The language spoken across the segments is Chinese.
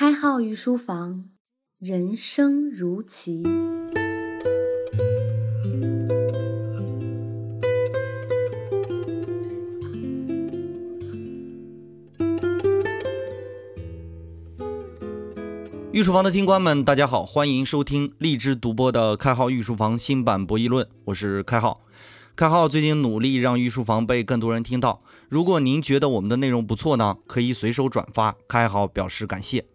开号御书房，人生如棋。御书房的听官们，大家好，欢迎收听荔枝独播的《开号御书房》新版博弈论，我是开号。开号最近努力让御书房被更多人听到。如果您觉得我们的内容不错呢，可以随手转发，开号表示感谢。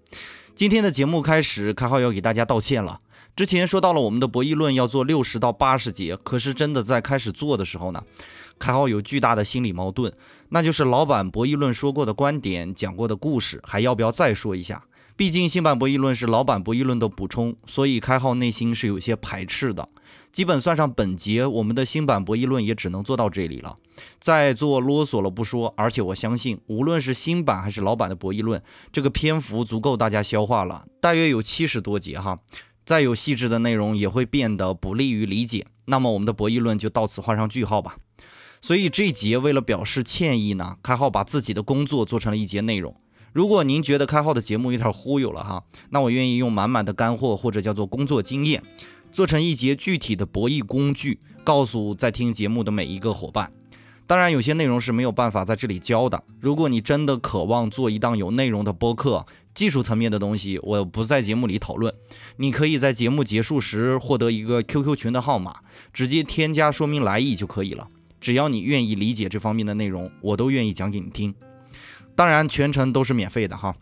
今天的节目开始，开号要给大家道歉了。之前说到了我们的博弈论要做六十到八十节，可是真的在开始做的时候呢，开号有巨大的心理矛盾，那就是老板博弈论说过的观点、讲过的故事，还要不要再说一下？毕竟新版博弈论是老版博弈论的补充，所以开号内心是有些排斥的。基本算上本节，我们的新版博弈论也只能做到这里了。再做啰嗦了不说，而且我相信，无论是新版还是老版的博弈论，这个篇幅足够大家消化了，大约有七十多节哈。再有细致的内容也会变得不利于理解。那么我们的博弈论就到此画上句号吧。所以这节为了表示歉意呢，开号把自己的工作做成了一节内容。如果您觉得开号的节目有点忽悠了哈，那我愿意用满满的干货或者叫做工作经验，做成一节具体的博弈工具，告诉在听节目的每一个伙伴。当然，有些内容是没有办法在这里教的。如果你真的渴望做一档有内容的播客，技术层面的东西我不在节目里讨论，你可以在节目结束时获得一个 QQ 群的号码，直接添加说明来意就可以了。只要你愿意理解这方面的内容，我都愿意讲给你听。当然，全程都是免费的哈。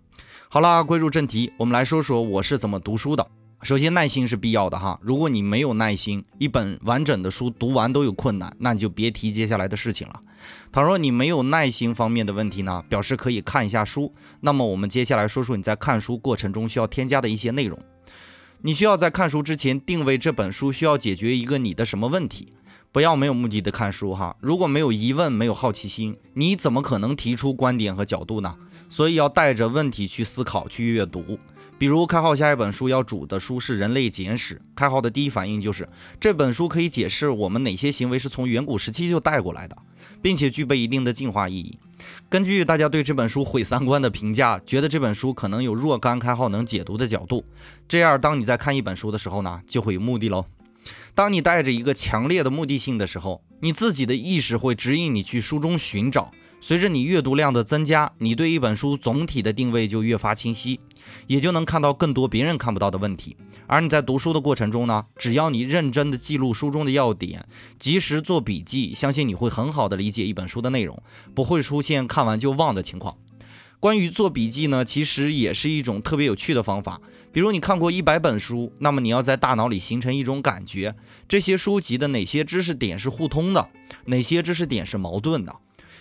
好了，归入正题，我们来说说我是怎么读书的。首先，耐心是必要的哈。如果你没有耐心，一本完整的书读完都有困难，那你就别提接下来的事情了。倘若你没有耐心方面的问题呢，表示可以看一下书。那么，我们接下来说说你在看书过程中需要添加的一些内容。你需要在看书之前定位这本书需要解决一个你的什么问题。不要没有目的的看书哈，如果没有疑问、没有好奇心，你怎么可能提出观点和角度呢？所以要带着问题去思考、去阅读。比如开号下一本书要主的书是《人类简史》，开号的第一反应就是这本书可以解释我们哪些行为是从远古时期就带过来的，并且具备一定的进化意义。根据大家对这本书毁三观的评价，觉得这本书可能有若干开号能解读的角度，这样当你在看一本书的时候呢，就会有目的喽。当你带着一个强烈的目的性的时候，你自己的意识会指引你去书中寻找。随着你阅读量的增加，你对一本书总体的定位就越发清晰，也就能看到更多别人看不到的问题。而你在读书的过程中呢，只要你认真的记录书中的要点，及时做笔记，相信你会很好的理解一本书的内容，不会出现看完就忘的情况。关于做笔记呢，其实也是一种特别有趣的方法。比如你看过一百本书，那么你要在大脑里形成一种感觉：这些书籍的哪些知识点是互通的，哪些知识点是矛盾的。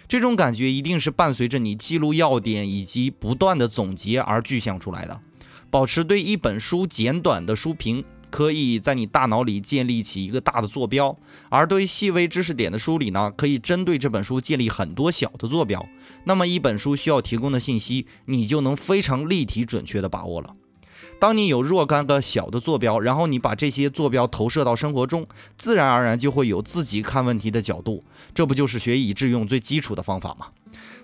这种感觉一定是伴随着你记录要点以及不断的总结而具象出来的。保持对一本书简短的书评。可以在你大脑里建立起一个大的坐标，而对细微知识点的梳理呢，可以针对这本书建立很多小的坐标。那么一本书需要提供的信息，你就能非常立体准确地把握了。当你有若干个小的坐标，然后你把这些坐标投射到生活中，自然而然就会有自己看问题的角度。这不就是学以致用最基础的方法吗？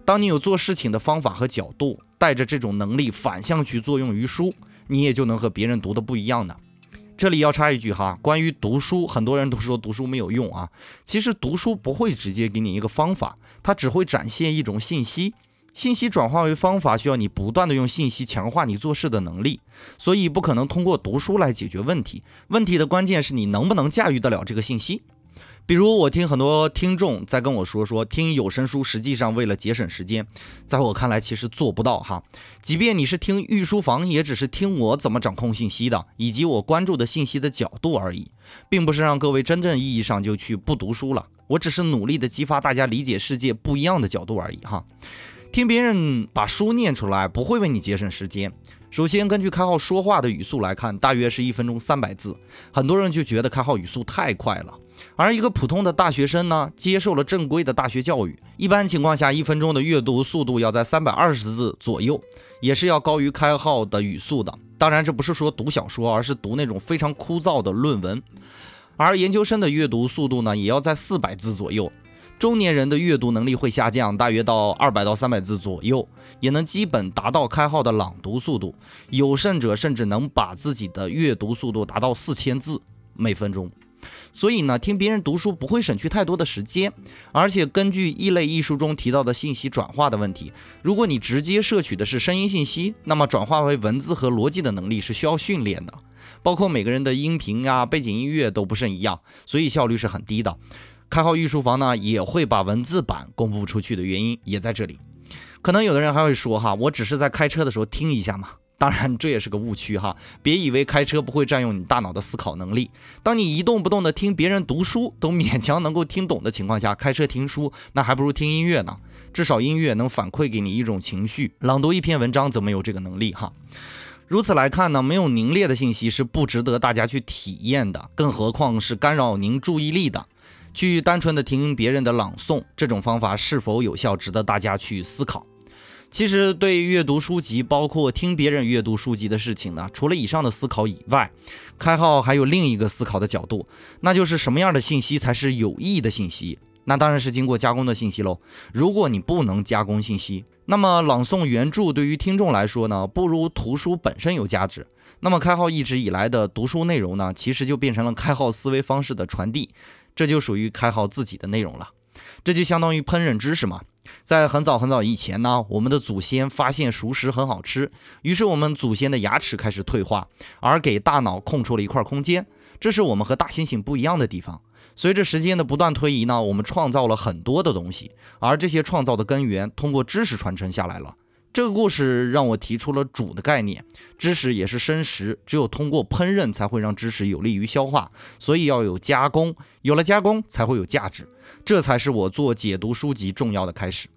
当你有做事情的方法和角度，带着这种能力反向去作用于书，你也就能和别人读的不一样呢。这里要插一句哈，关于读书，很多人都说读书没有用啊。其实读书不会直接给你一个方法，它只会展现一种信息。信息转化为方法，需要你不断的用信息强化你做事的能力，所以不可能通过读书来解决问题。问题的关键是你能不能驾驭得了这个信息。比如我听很多听众在跟我说说听有声书，实际上为了节省时间，在我看来其实做不到哈。即便你是听御书房，也只是听我怎么掌控信息的，以及我关注的信息的角度而已，并不是让各位真正意义上就去不读书了。我只是努力的激发大家理解世界不一样的角度而已哈。听别人把书念出来，不会为你节省时间。首先，根据开号说话的语速来看，大约是一分钟三百字，很多人就觉得开号语速太快了。而一个普通的大学生呢，接受了正规的大学教育，一般情况下，一分钟的阅读速度要在三百二十字左右，也是要高于开号的语速的。当然，这不是说读小说，而是读那种非常枯燥的论文。而研究生的阅读速度呢，也要在四百字左右。中年人的阅读能力会下降，大约到二百到三百字左右，也能基本达到开号的朗读速度。有甚者甚至能把自己的阅读速度达到四千字每分钟。所以呢，听别人读书不会省去太多的时间，而且根据异类艺术中提到的信息转化的问题，如果你直接摄取的是声音信息，那么转化为文字和逻辑的能力是需要训练的。包括每个人的音频啊、背景音乐都不甚一样，所以效率是很低的。开号御书房呢也会把文字版公布出去的原因也在这里。可能有的人还会说哈，我只是在开车的时候听一下嘛。当然这也是个误区哈，别以为开车不会占用你大脑的思考能力。当你一动不动的听别人读书都勉强能够听懂的情况下，开车听书那还不如听音乐呢。至少音乐能反馈给你一种情绪，朗读一篇文章怎么有这个能力哈。如此来看呢，没有凝练的信息是不值得大家去体验的，更何况是干扰您注意力的。去单纯的听别人的朗诵，这种方法是否有效，值得大家去思考。其实，对阅读书籍，包括听别人阅读书籍的事情呢，除了以上的思考以外，开号还有另一个思考的角度，那就是什么样的信息才是有益的信息？那当然是经过加工的信息喽。如果你不能加工信息，那么朗诵原著对于听众来说呢，不如图书本身有价值。那么开号一直以来的读书内容呢，其实就变成了开号思维方式的传递，这就属于开好自己的内容了。这就相当于烹饪知识嘛。在很早很早以前呢，我们的祖先发现熟食很好吃，于是我们祖先的牙齿开始退化，而给大脑空出了一块空间。这是我们和大猩猩不一样的地方。随着时间的不断推移呢，我们创造了很多的东西，而这些创造的根源通过知识传承下来了。这个故事让我提出了煮的概念，知识也是生食，只有通过烹饪才会让知识有利于消化，所以要有加工，有了加工才会有价值，这才是我做解读书籍重要的开始。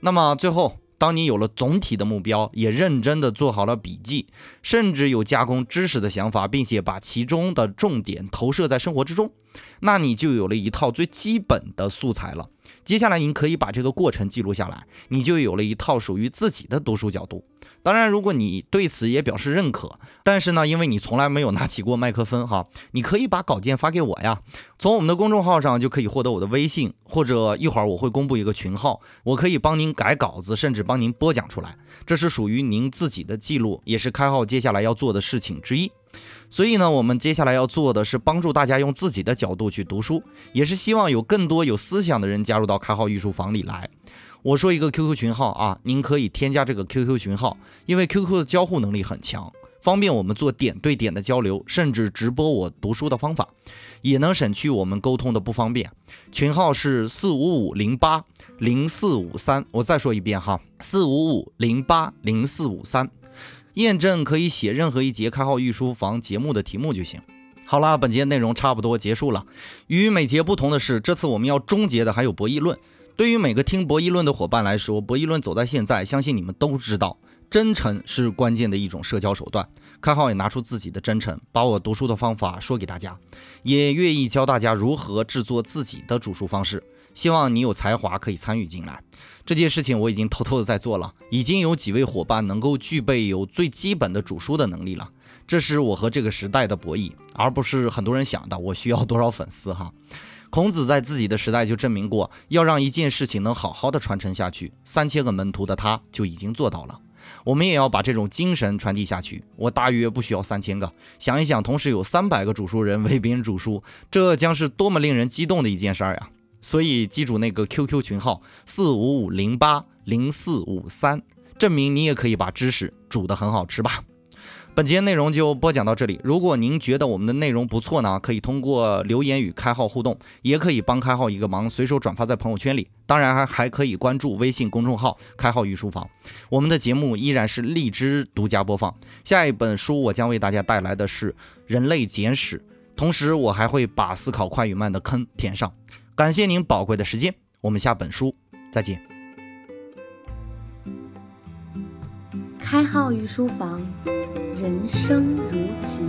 那么最后，当你有了总体的目标，也认真的做好了笔记，甚至有加工知识的想法，并且把其中的重点投射在生活之中，那你就有了一套最基本的素材了。接下来您可以把这个过程记录下来，你就有了一套属于自己的读书角度。当然，如果你对此也表示认可，但是呢，因为你从来没有拿起过麦克风哈，你可以把稿件发给我呀。从我们的公众号上就可以获得我的微信，或者一会儿我会公布一个群号，我可以帮您改稿子，甚至帮您播讲出来。这是属于您自己的记录，也是开号接下来要做的事情之一。所以呢，我们接下来要做的是帮助大家用自己的角度去读书，也是希望有更多有思想的人加入到开号艺术房里来。我说一个 QQ 群号啊，您可以添加这个 QQ 群号，因为 QQ 的交互能力很强，方便我们做点对点的交流，甚至直播我读书的方法，也能省去我们沟通的不方便。群号是四五五零八零四五三，我再说一遍哈，四五五零八零四五三，验证可以写任何一节开号御书房节目的题目就行。好了，本节内容差不多结束了。与每节不同的是，这次我们要终结的还有博弈论。对于每个听博弈论的伙伴来说，博弈论走在现在，相信你们都知道，真诚是关键的一种社交手段。开号也拿出自己的真诚，把我读书的方法说给大家，也愿意教大家如何制作自己的煮书方式。希望你有才华可以参与进来。这件事情我已经偷偷的在做了，已经有几位伙伴能够具备有最基本的煮书的能力了。这是我和这个时代的博弈，而不是很多人想的我需要多少粉丝哈。孔子在自己的时代就证明过，要让一件事情能好好的传承下去，三千个门徒的他就已经做到了。我们也要把这种精神传递下去。我大约不需要三千个，想一想，同时有三百个主书人为别人主书，这将是多么令人激动的一件事儿呀！所以记住那个 QQ 群号四五五零八零四五三，证明你也可以把知识煮得很好吃吧。本节内容就播讲到这里。如果您觉得我们的内容不错呢，可以通过留言与开号互动，也可以帮开号一个忙，随手转发在朋友圈里。当然还还可以关注微信公众号“开号御书房”。我们的节目依然是荔枝独家播放。下一本书我将为大家带来的是《人类简史》，同时我还会把思考快与慢的坑填上。感谢您宝贵的时间，我们下本书再见。开号于书房。人生如棋。